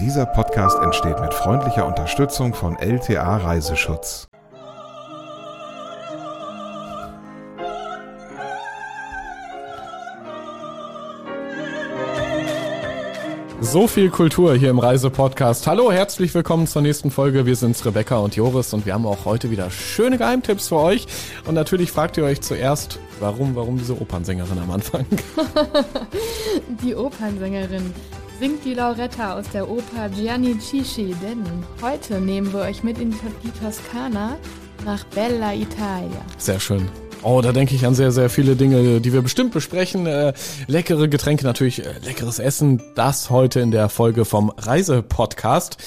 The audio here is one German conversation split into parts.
Dieser Podcast entsteht mit freundlicher Unterstützung von LTA Reiseschutz. So viel Kultur hier im Reisepodcast. Hallo, herzlich willkommen zur nächsten Folge. Wir sind's Rebecca und Joris und wir haben auch heute wieder schöne Geheimtipps für euch. Und natürlich fragt ihr euch zuerst, warum, warum diese Opernsängerin am Anfang? die Opernsängerin singt die Lauretta aus der Oper Gianni Cisci, denn heute nehmen wir euch mit in die Toskana nach Bella Italia. Sehr schön. Oh, da denke ich an sehr, sehr viele Dinge, die wir bestimmt besprechen. Äh, leckere Getränke, natürlich äh, leckeres Essen. Das heute in der Folge vom Reisepodcast.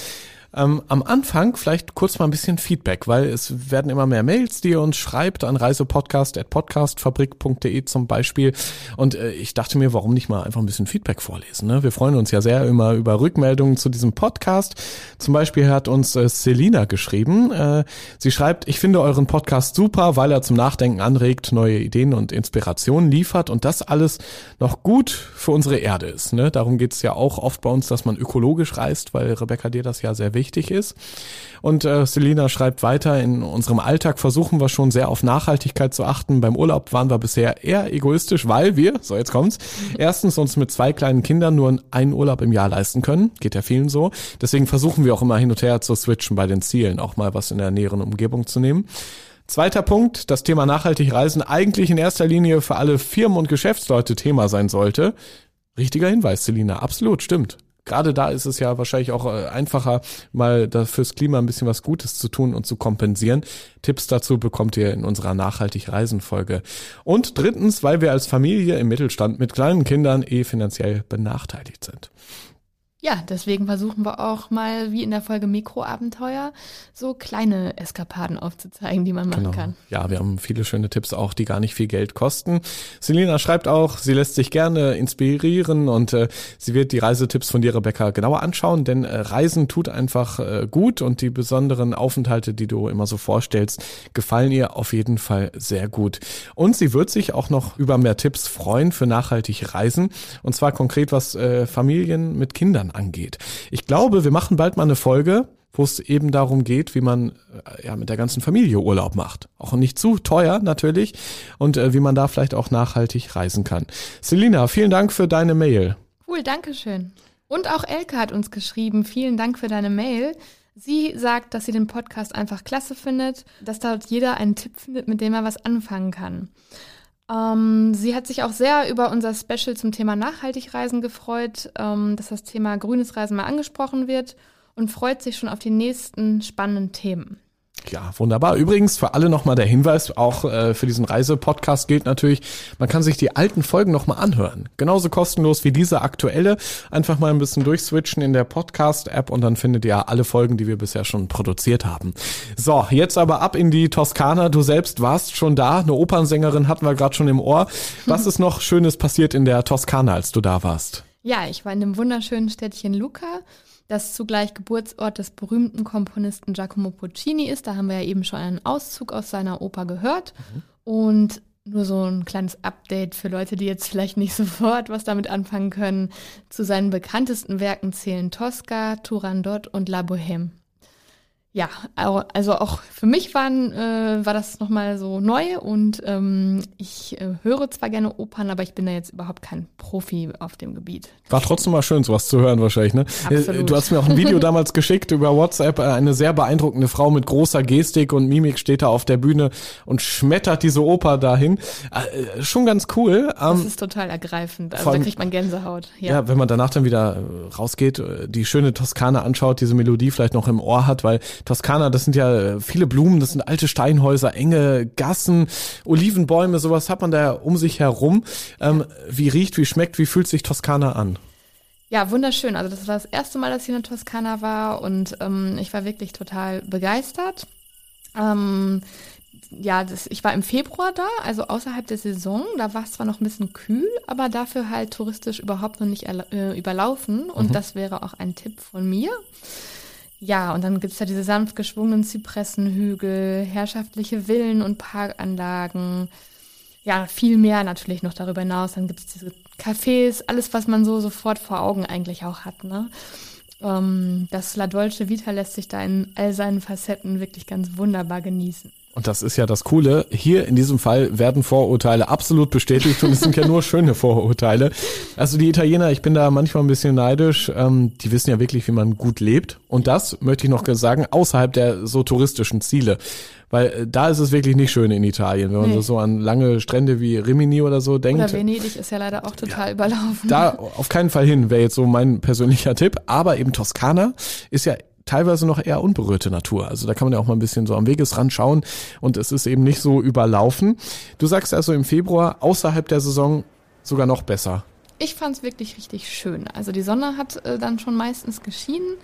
Ähm, am Anfang vielleicht kurz mal ein bisschen Feedback, weil es werden immer mehr Mails, die ihr uns schreibt an reisepodcast.podcastfabrik.de zum Beispiel. Und äh, ich dachte mir, warum nicht mal einfach ein bisschen Feedback vorlesen? Ne? Wir freuen uns ja sehr immer über Rückmeldungen zu diesem Podcast. Zum Beispiel hat uns äh, Selina geschrieben. Äh, sie schreibt, ich finde euren Podcast super, weil er zum Nachdenken anregt, neue Ideen und Inspirationen liefert und das alles noch gut für unsere Erde ist. Ne? Darum geht es ja auch oft bei uns, dass man ökologisch reist, weil Rebecca dir das ja sehr wichtig ist. Und äh, Selina schreibt weiter, in unserem Alltag versuchen wir schon sehr auf Nachhaltigkeit zu achten. Beim Urlaub waren wir bisher eher egoistisch, weil wir, so jetzt kommt's, erstens uns mit zwei kleinen Kindern nur einen Urlaub im Jahr leisten können. Geht ja vielen so. Deswegen versuchen wir auch immer hin und her zu switchen bei den Zielen, auch mal was in der näheren Umgebung zu nehmen. Zweiter Punkt, das Thema nachhaltig reisen eigentlich in erster Linie für alle Firmen und Geschäftsleute Thema sein sollte. Richtiger Hinweis, Selina, absolut, stimmt gerade da ist es ja wahrscheinlich auch äh, einfacher, mal fürs Klima ein bisschen was Gutes zu tun und zu kompensieren. Tipps dazu bekommt ihr in unserer Nachhaltig Reisen Folge. Und drittens, weil wir als Familie im Mittelstand mit kleinen Kindern eh finanziell benachteiligt sind. Ja, deswegen versuchen wir auch mal, wie in der Folge Mikroabenteuer, so kleine Eskapaden aufzuzeigen, die man machen genau. kann. Ja, wir haben viele schöne Tipps auch, die gar nicht viel Geld kosten. Selina schreibt auch, sie lässt sich gerne inspirieren und äh, sie wird die Reisetipps von dir, Rebecca, genauer anschauen, denn äh, Reisen tut einfach äh, gut und die besonderen Aufenthalte, die du immer so vorstellst, gefallen ihr auf jeden Fall sehr gut. Und sie wird sich auch noch über mehr Tipps freuen für nachhaltig Reisen und zwar konkret was äh, Familien mit Kindern angeht. Ich glaube, wir machen bald mal eine Folge, wo es eben darum geht, wie man äh, ja mit der ganzen Familie Urlaub macht. Auch nicht zu teuer natürlich und äh, wie man da vielleicht auch nachhaltig reisen kann. Selina, vielen Dank für deine Mail. Cool, danke schön. Und auch Elke hat uns geschrieben, vielen Dank für deine Mail. Sie sagt, dass sie den Podcast einfach klasse findet, dass dort jeder einen Tipp findet, mit dem er was anfangen kann. Ähm, sie hat sich auch sehr über unser Special zum Thema Nachhaltigreisen gefreut, ähm, dass das Thema grünes Reisen mal angesprochen wird und freut sich schon auf die nächsten spannenden Themen. Ja, wunderbar. Übrigens für alle nochmal der Hinweis, auch äh, für diesen Reisepodcast gilt natürlich, man kann sich die alten Folgen nochmal anhören. Genauso kostenlos wie diese aktuelle. Einfach mal ein bisschen durchswitchen in der Podcast-App und dann findet ihr alle Folgen, die wir bisher schon produziert haben. So, jetzt aber ab in die Toskana. Du selbst warst schon da. Eine Opernsängerin hatten wir gerade schon im Ohr. Was ist noch Schönes passiert in der Toskana, als du da warst? Ja, ich war in dem wunderschönen Städtchen Lucca das zugleich Geburtsort des berühmten Komponisten Giacomo Puccini ist. Da haben wir ja eben schon einen Auszug aus seiner Oper gehört. Mhm. Und nur so ein kleines Update für Leute, die jetzt vielleicht nicht sofort was damit anfangen können. Zu seinen bekanntesten Werken zählen Tosca, Turandot und La Bohème ja, also auch für mich waren, äh, war das nochmal so neu und ähm, ich äh, höre zwar gerne Opern, aber ich bin da jetzt überhaupt kein Profi auf dem Gebiet. War trotzdem mal schön, sowas zu hören wahrscheinlich, ne? Äh, Absolut. Du hast mir auch ein Video damals geschickt über WhatsApp, äh, eine sehr beeindruckende Frau mit großer Gestik und Mimik steht da auf der Bühne und schmettert diese Oper dahin. Äh, schon ganz cool. Ähm, das ist total ergreifend, also da kriegt man Gänsehaut. Ja. ja, wenn man danach dann wieder rausgeht, die schöne Toskana anschaut, diese Melodie vielleicht noch im Ohr hat, weil Toskana, das sind ja viele Blumen, das sind alte Steinhäuser, enge Gassen, Olivenbäume, sowas hat man da um sich herum. Ähm, wie riecht, wie schmeckt, wie fühlt sich Toskana an? Ja, wunderschön. Also das war das erste Mal, dass ich in der Toskana war und ähm, ich war wirklich total begeistert. Ähm, ja, das, ich war im Februar da, also außerhalb der Saison. Da war es zwar noch ein bisschen kühl, aber dafür halt touristisch überhaupt noch nicht äh, überlaufen. Und mhm. das wäre auch ein Tipp von mir. Ja, und dann gibt's ja diese sanft geschwungenen Zypressenhügel, herrschaftliche Villen und Parkanlagen. Ja, viel mehr natürlich noch darüber hinaus. Dann gibt's diese Cafés, alles, was man so sofort vor Augen eigentlich auch hat. Ne? ähm, das La Dolce Vita lässt sich da in all seinen Facetten wirklich ganz wunderbar genießen. Und das ist ja das Coole. Hier in diesem Fall werden Vorurteile absolut bestätigt und es sind ja nur schöne Vorurteile. Also die Italiener, ich bin da manchmal ein bisschen neidisch. Ähm, die wissen ja wirklich, wie man gut lebt. Und das möchte ich noch sagen, außerhalb der so touristischen Ziele. Weil äh, da ist es wirklich nicht schön in Italien, wenn man Nee. so an lange Strände wie Rimini oder so denkt. Oder Venedig ist ja leider auch total überlaufen. Da auf keinen Fall hin, wäre jetzt so mein persönlicher Tipp. Aber eben Toskana ist ja teilweise noch eher unberührte Natur. Also da kann man ja auch mal ein bisschen so am Wegesrand schauen und es ist eben nicht so überlaufen. Du sagst also im Februar außerhalb der Saison sogar noch besser. Ich fand es wirklich richtig schön. Also die Sonne hat äh, dann schon meistens geschienen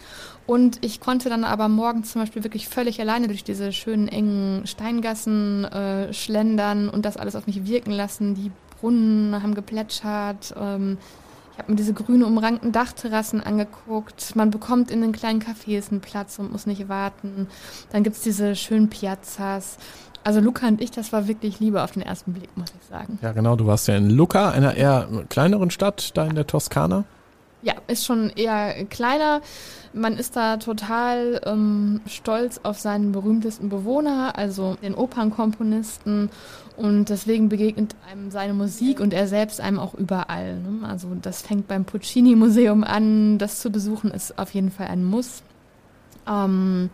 und ich konnte dann aber morgens zum Beispiel wirklich völlig alleine durch diese schönen engen Steingassen äh, schlendern und das alles auf mich wirken lassen. Die Brunnen haben geplätschert. Ähm, ich habe mir diese grüne umrankten Dachterrassen angeguckt. Man bekommt in den kleinen Cafés einen Platz und muss nicht warten. Dann gibt's diese schönen Piazzas. Also Luca und ich, das war wirklich Liebe auf den ersten Blick, muss ich sagen. Ja genau, du warst ja in Lucca, einer eher kleineren Stadt da in der Toskana. Ja, ist schon eher kleiner. Man ist da total ähm, stolz auf seinen berühmtesten Bewohner, also den Opernkomponisten. Und deswegen begegnet einem seine Musik und er selbst einem auch überall. Ne? Also das fängt beim Puccini-Museum an. Das zu besuchen ist auf jeden Fall ein Muss. Ähm,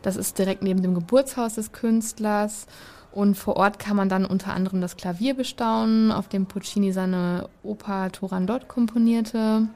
das ist direkt neben dem Geburtshaus des Künstlers. Und vor Ort kann man dann unter anderem das Klavier bestaunen, auf dem Puccini seine Oper Turandot komponierte.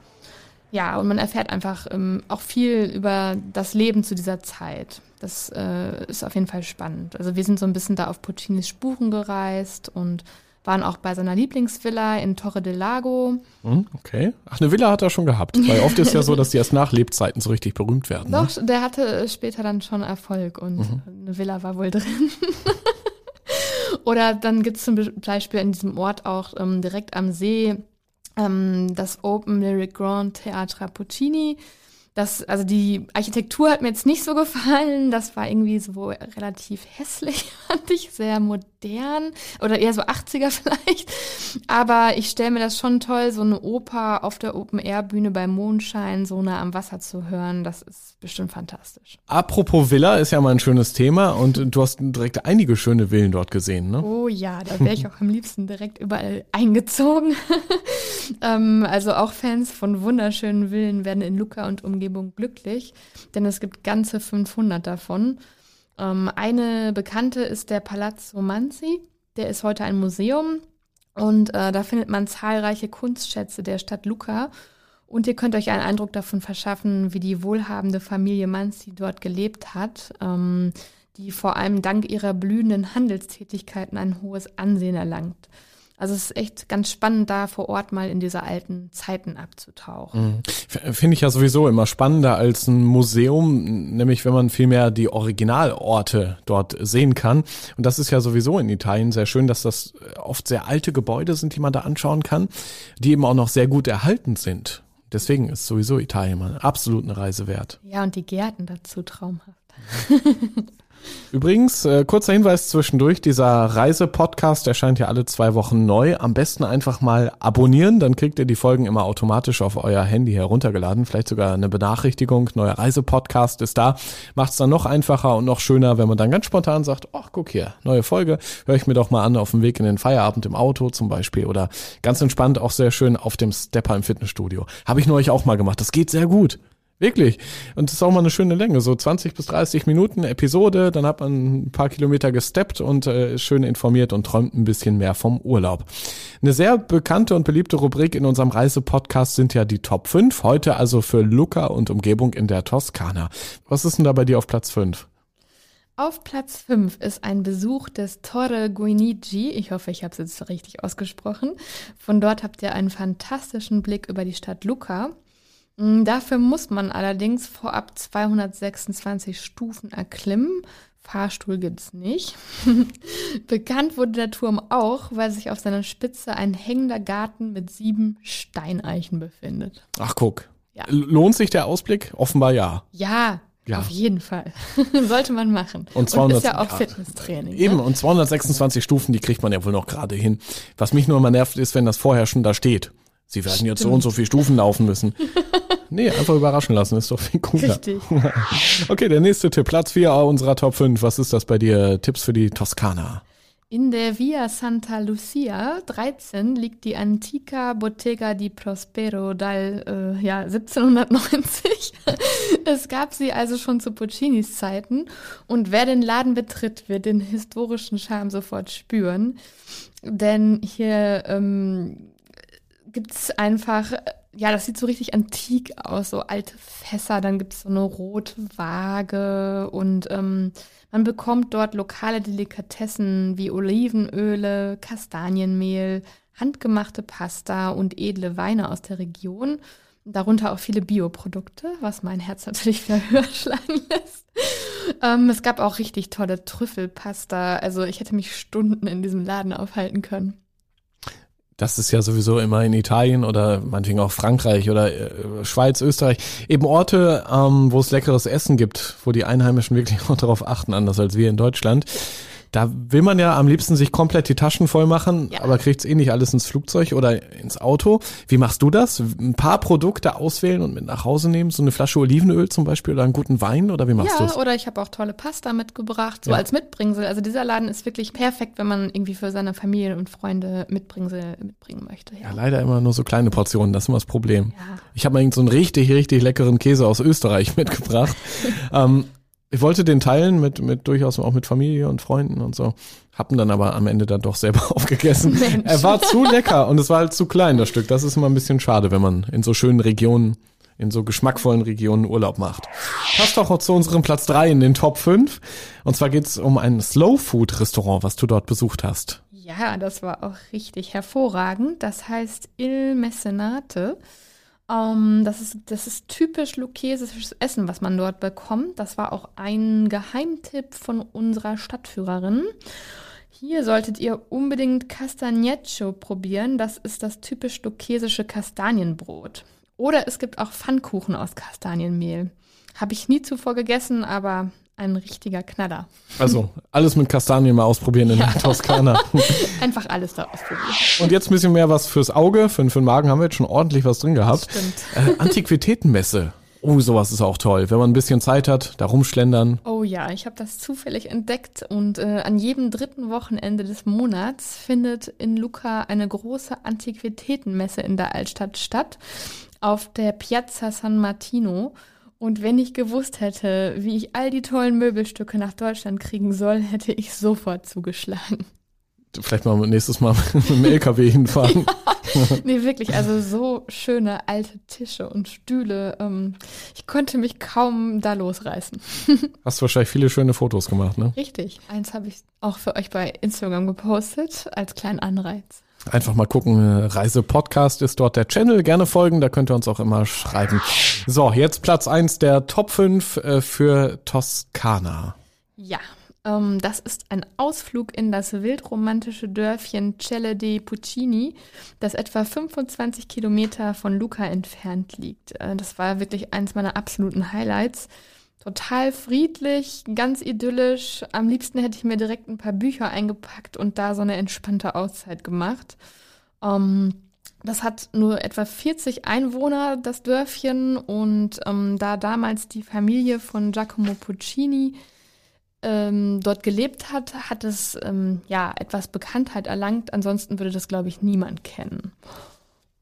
Ja, und man erfährt einfach ähm, auch viel über das Leben zu dieser Zeit. Das äh, ist auf jeden Fall spannend. Also wir sind so ein bisschen da auf Puccinis Spuren gereist und waren auch bei seiner Lieblingsvilla in Torre del Lago. Hm, okay. Ach, eine Villa hat er schon gehabt. Weil oft ist ja so, dass die erst nach Lebzeiten so richtig berühmt werden. Ne? Doch, der hatte später dann schon Erfolg und eine Villa war wohl drin. Oder dann gibt es zum Beispiel in diesem Ort auch ähm, direkt am See ähm, das Open Lyric Grand Theatre Puccini. Das, also die Architektur hat mir jetzt nicht so gefallen. Das war irgendwie so relativ hässlich, fand ich, sehr modern oder eher so 80er vielleicht. Aber ich stelle mir das schon toll, so eine Oper auf der Open-Air-Bühne bei Mondschein so nah am Wasser zu hören. Das ist bestimmt fantastisch. Apropos Villa ist ja mal ein schönes Thema und du hast direkt einige schöne Villen dort gesehen, ne? Oh ja, da wäre ich auch am liebsten direkt überall eingezogen. ähm, also auch Fans von wunderschönen Villen werden in Lucca und Umgebung glücklich, denn es gibt ganze 500 davon. Ähm, eine bekannte ist der Palazzo Manzi. Der ist heute ein Museum und äh, da findet man zahlreiche Kunstschätze der Stadt Lucca. Und ihr könnt euch einen Eindruck davon verschaffen, wie die wohlhabende Familie Manzi dort gelebt hat, ähm, die vor allem dank ihrer blühenden Handelstätigkeiten ein hohes Ansehen erlangt. Also es ist echt ganz spannend, da vor Ort mal in diese alten Zeiten abzutauchen. F- Finde ich ja sowieso immer spannender als ein Museum, nämlich wenn man vielmehr die Originalorte dort sehen kann. Und das ist ja sowieso in Italien sehr schön, dass das oft sehr alte Gebäude sind, die man da anschauen kann, die eben auch noch sehr gut erhalten sind. Deswegen ist sowieso Italien mal absolut eine Reise wert. Ja, und die Gärten dazu traumhaft. Übrigens, äh, kurzer Hinweis zwischendurch, dieser Reise-Podcast erscheint ja alle zwei Wochen neu. Am besten einfach mal abonnieren, dann kriegt ihr die Folgen immer automatisch auf euer Handy heruntergeladen. Vielleicht sogar eine Benachrichtigung, neuer Reise-Podcast ist da. Macht es dann noch einfacher und noch schöner, wenn man dann ganz spontan sagt, ach guck hier, neue Folge, höre ich mir doch mal an auf dem Weg in den Feierabend im Auto zum Beispiel oder ganz entspannt auch sehr schön auf dem Stepper im Fitnessstudio. Habe ich neulich auch mal gemacht, das geht sehr gut. Wirklich. Und das ist auch mal eine schöne Länge, so 20 bis 30 Minuten Episode, dann hat man ein paar Kilometer gesteppt und äh, schön informiert und träumt ein bisschen mehr vom Urlaub. Eine sehr bekannte und beliebte Rubrik in unserem Reisepodcast sind ja die Top 5, heute also für Lucca und Umgebung in der Toskana. Was ist denn da bei dir auf Platz 5? Auf Platz 5 ist ein Besuch des Torre Guinigi. Ich hoffe, ich habe es jetzt richtig ausgesprochen. Von dort habt ihr einen fantastischen Blick über die Stadt Lucca. Mm, Dafür muss man allerdings vorab 226 Stufen erklimmen. Fahrstuhl gibt's nicht. Bekannt wurde der Turm auch, weil sich auf seiner Spitze ein hängender Garten mit sieben Steineichen befindet. Ach guck. Ja. Lohnt sich der Ausblick? Offenbar ja. Ja, Ja. auf jeden Fall. Sollte man machen. Und 200 ist ja auch. Fitnesstraining. Eben, Ne? und 226 Stufen, die kriegt man ja wohl noch gerade hin. Was mich nur immer nervt, ist, wenn das vorher schon da steht. Sie werden jetzt so und so viele Stufen laufen müssen. Nee, einfach überraschen lassen, ist doch viel cooler. Richtig. Okay, der nächste Tipp, Platz 4 unserer Top 5. Was ist das bei dir? Tipps für die Toskana. In der Via Santa Lucia 13 liegt die Antica Bottega di Prospero dal äh, ja, 1790. es gab sie also schon zu Puccinis Zeiten und wer den Laden betritt, wird den historischen Charme sofort spüren. Denn hier ähm, gibt es einfach, ja, das sieht so richtig antik aus, so alte Fässer, dann gibt es so eine Rotwaage und ähm, man bekommt dort lokale Delikatessen wie Olivenöle, Kastanienmehl, handgemachte Pasta und edle Weine aus der Region. Darunter auch viele Bioprodukte, was mein Herz natürlich wieder höher schlagen lässt. Ähm, es gab auch richtig tolle Trüffelpasta. Also ich hätte mich Stunden in diesem Laden aufhalten können. Das ist ja sowieso immer in Italien oder meinetwegen auch Frankreich oder äh, Schweiz, Österreich. Eben Orte, ähm, wo es leckeres Essen gibt, wo die Einheimischen wirklich auch darauf achten, anders als wir in Deutschland. Da will man ja am liebsten sich komplett die Taschen voll machen, Ja. aber kriegt's eh nicht alles ins Flugzeug oder ins Auto. Wie machst du das? Ein paar Produkte auswählen und mit nach Hause nehmen? So eine Flasche Olivenöl zum Beispiel oder einen guten Wein oder wie machst ja, du's? oder ich habe auch tolle Pasta mitgebracht, so Ja. als Mitbringsel. Also dieser Laden ist wirklich perfekt, wenn man irgendwie für seine Familie und Freunde Mitbringsel mitbringen möchte. Ja, leider immer nur so kleine Portionen, das ist immer das Problem. Ja. Ich habe mal so einen richtig, richtig leckeren Käse aus Österreich mitgebracht. ähm, ich wollte den teilen mit, mit durchaus auch mit Familie und Freunden und so. Hab ihn dann aber am Ende dann doch selber aufgegessen. Mensch. Er war zu lecker und es war halt zu klein, das Stück. Das ist immer ein bisschen schade, wenn man in so schönen Regionen, in so geschmackvollen Regionen Urlaub macht. Passt doch auch zu unserem Platz drei in den Top 5. Und zwar geht's um ein Slow Food Restaurant, was du dort besucht hast. Ja, das war auch richtig hervorragend. Das heißt Il Mecenate. Ähm, das, ist, das ist typisch lucchesisches Essen, was man dort bekommt. Das war auch ein Geheimtipp von unserer Stadtführerin. Hier solltet ihr unbedingt Castagneccio probieren. Das ist das typisch lucchesische Kastanienbrot. Oder es gibt auch Pfannkuchen aus Kastanienmehl. Habe ich nie zuvor gegessen, aber ein richtiger Knaller. Also alles mit Kastanien mal ausprobieren in der Toskana. Einfach alles da ausprobieren. Und jetzt ein bisschen mehr was fürs Auge. Für, für den Magen haben wir jetzt schon ordentlich was drin gehabt. Stimmt. Äh, Antiquitätenmesse. Oh, sowas ist auch toll. Wenn man ein bisschen Zeit hat, da rumschlendern. Oh ja, ich habe das zufällig entdeckt und äh, an jedem dritten Wochenende des Monats findet in Lucca eine große Antiquitätenmesse in der Altstadt statt, auf der Piazza San Martino. Und wenn ich gewusst hätte, wie ich all die tollen Möbelstücke nach Deutschland kriegen soll, hätte ich sofort zugeschlagen. Vielleicht mal nächstes Mal mit dem LKW hinfahren. Nee, wirklich, also so schöne alte Tische und Stühle. Ähm, ich konnte mich kaum da losreißen. Hast wahrscheinlich viele schöne Fotos gemacht, ne? Richtig. Eins habe ich auch für euch bei Instagram gepostet, als kleinen Anreiz. Einfach mal gucken. äh, Reise-Podcast ist dort der Channel. Gerne folgen, da könnt ihr uns auch immer schreiben. So, jetzt Platz eins der Top 5 äh, für Toskana. Ja, ähm, das ist ein Ausflug in das wildromantische Dörfchen Celle dei Puccini, das etwa 25 Kilometer von Lucca entfernt liegt. Äh, das war wirklich eins meiner absoluten Highlights. Total friedlich, ganz idyllisch. Am liebsten hätte ich mir direkt ein paar Bücher eingepackt und da so eine entspannte Auszeit gemacht. Ähm, das hat nur etwa 40 Einwohner, das Dörfchen. Und ähm, da damals die Familie von Giacomo Puccini ähm, dort gelebt hat, hat es ähm, ja etwas Bekanntheit erlangt. Ansonsten würde das, glaube ich, niemand kennen.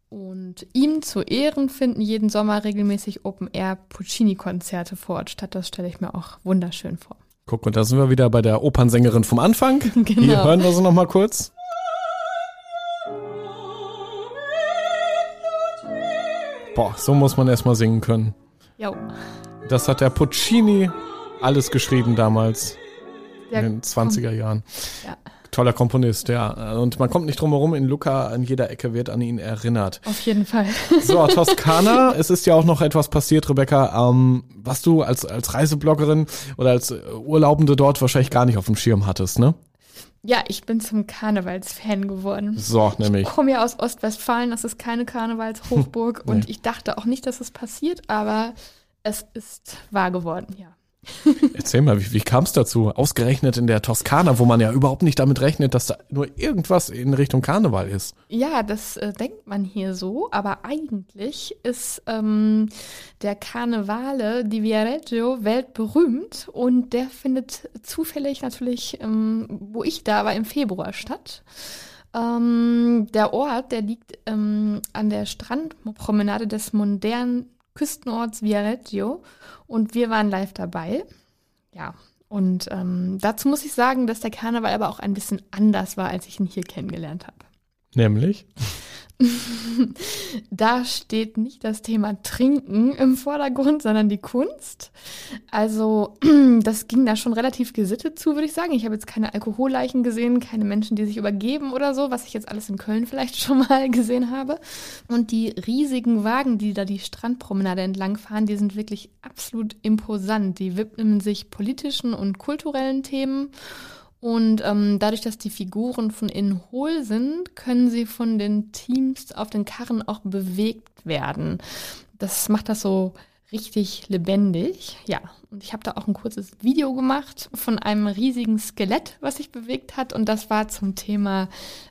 Und ihm zu Ehren finden jeden Sommer regelmäßig Open-Air-Puccini-Konzerte vor Ort statt. Das stelle ich mir auch wunderschön vor. Guck, und da sind wir wieder bei der Opernsängerin vom Anfang. Hier Genau. hören wir sie noch mal kurz. Boah, so muss man erstmal singen können. Jo, Das hat der Puccini alles geschrieben damals der in den 20er Jahren. Ja, Toller Komponist, ja. Und man kommt nicht drum herum, in Lucca an jeder Ecke wird an ihn erinnert. auf jeden Fall. So, Toskana, es ist ja auch noch etwas passiert, Rebecca, ähm, was du als, als Reisebloggerin oder als äh, Urlaubende dort wahrscheinlich gar nicht auf dem Schirm hattest, ne? Ja, ich bin zum Karnevalsfan geworden. So, nämlich. Ich komme ja aus Ostwestfalen, das ist keine Karnevalshochburg und ich dachte auch nicht, dass es passiert, aber es ist wahr geworden, ja. Erzähl mal, wie, wie kam es dazu? Ausgerechnet in der Toskana, wo man ja überhaupt nicht damit rechnet, dass da nur irgendwas in Richtung Karneval ist. Ja, das äh, denkt man hier so, aber eigentlich ist ähm, der Karnevale di Viareggio weltberühmt und der findet zufällig natürlich, ähm, wo ich da war, im Februar statt. Ähm, der Ort, der liegt ähm, an der Strandpromenade des modernen Küstenorts Viareggio und wir waren live dabei. Ja, und ähm, dazu muss ich sagen, dass der Karneval aber auch ein bisschen anders war, als ich ihn hier kennengelernt habe. Nämlich? da steht nicht das Thema Trinken im Vordergrund, sondern die Kunst. Also das ging da schon relativ gesittet zu, würde ich sagen. Ich habe jetzt keine Alkoholleichen gesehen, keine Menschen, die sich übergeben oder so, was ich jetzt alles in Köln vielleicht schon mal gesehen habe. Und die riesigen Wagen, die da die Strandpromenade entlang fahren, die sind wirklich absolut imposant. Die widmen sich politischen und kulturellen Themen. Und ähm, dadurch, dass die Figuren von innen hohl sind, können sie von den Teams auf den Karren auch bewegt werden. Das macht das so richtig lebendig. Ja, und ich habe da auch ein kurzes Video gemacht von einem riesigen Skelett, was sich bewegt hat. Und das war zum Thema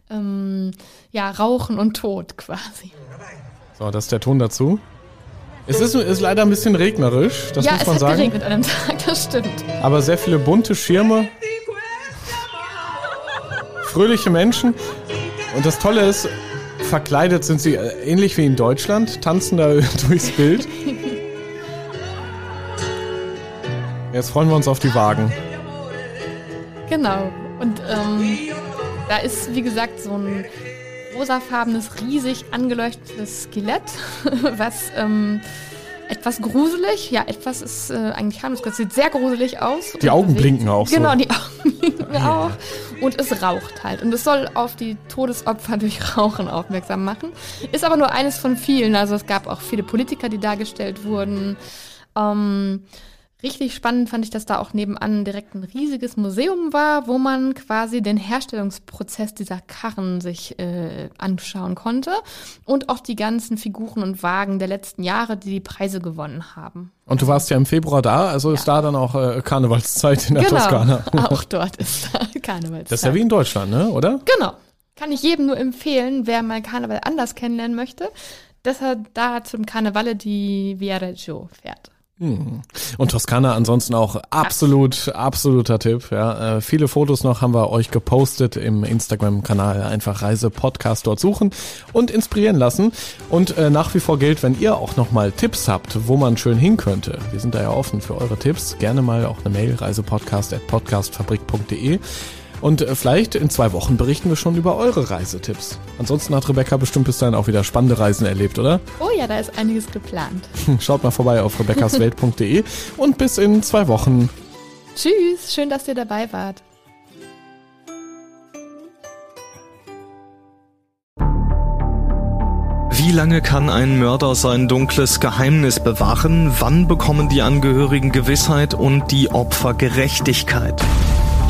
ähm, ja, Rauchen und Tod quasi. So, das ist der Ton dazu. Es ist, ist leider ein bisschen regnerisch, das ja, muss man sagen. Ja, es hat geregnet an einem Tag, das stimmt. Aber sehr viele bunte Schirme fröhliche Menschen. Und das Tolle ist, verkleidet sind sie äh, ähnlich wie in Deutschland, tanzen da durchs Bild. Jetzt freuen wir uns auf die Wagen. Genau. Und ähm, da ist, wie gesagt, so ein rosafarbenes, riesig angeleuchtetes Skelett, was ähm, etwas gruselig. Ja, etwas ist äh, eigentlich harmlos. Das sieht sehr gruselig aus. Die Augen bewegt. blinken auch Genau, so. die Augen blinken auch. Und es raucht halt. Und es soll auf die Todesopfer durch Rauchen aufmerksam machen. Ist aber nur eines von vielen. Also es gab auch viele Politiker, die dargestellt wurden. Ähm, Richtig spannend fand ich, dass da auch nebenan direkt ein riesiges Museum war, wo man quasi den Herstellungsprozess dieser Karren sich äh, anschauen konnte und auch die ganzen Figuren und Wagen der letzten Jahre, die die Preise gewonnen haben. Und du warst ja im Februar da, also ja. ist da dann auch äh, Karnevalszeit in der genau, Toskana. auch dort ist da Karnevalszeit. Das ist ja wie in Deutschland, ne? oder? Genau. Kann ich jedem nur empfehlen, wer mal Karneval anders kennenlernen möchte, dass er da zum Karnevale di Viareggio fährt. Hm. Und Toskana ansonsten auch absolut, absoluter Tipp. Ja, äh, viele Fotos noch haben wir euch gepostet im Instagram-Kanal. Einfach Reise-Podcast dort suchen und inspirieren lassen. Und äh, nach wie vor gilt, wenn ihr auch nochmal Tipps habt, wo man schön hin könnte. Wir sind da ja offen für eure Tipps. Gerne mal auch eine Mail, reisepodcast.podcastfabrik.de. Und äh, vielleicht in zwei Wochen berichten wir schon über eure Reisetipps. Ansonsten hat Rebecca bestimmt bis dahin auch wieder spannende Reisen erlebt, oder? Oh ja, da ist einiges geplant. Schaut mal vorbei auf rebeccaswelt.de und bis in zwei Wochen. Tschüss, schön, dass ihr dabei wart. Wie lange kann ein Mörder sein dunkles Geheimnis bewahren? Wann bekommen die Angehörigen Gewissheit und die Opfer Gerechtigkeit?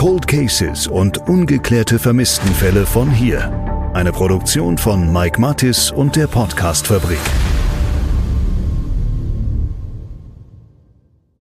Cold Cases und ungeklärte Vermisstenfälle von hier. Eine Produktion von Mike Mattis und der Podcast Fabrik.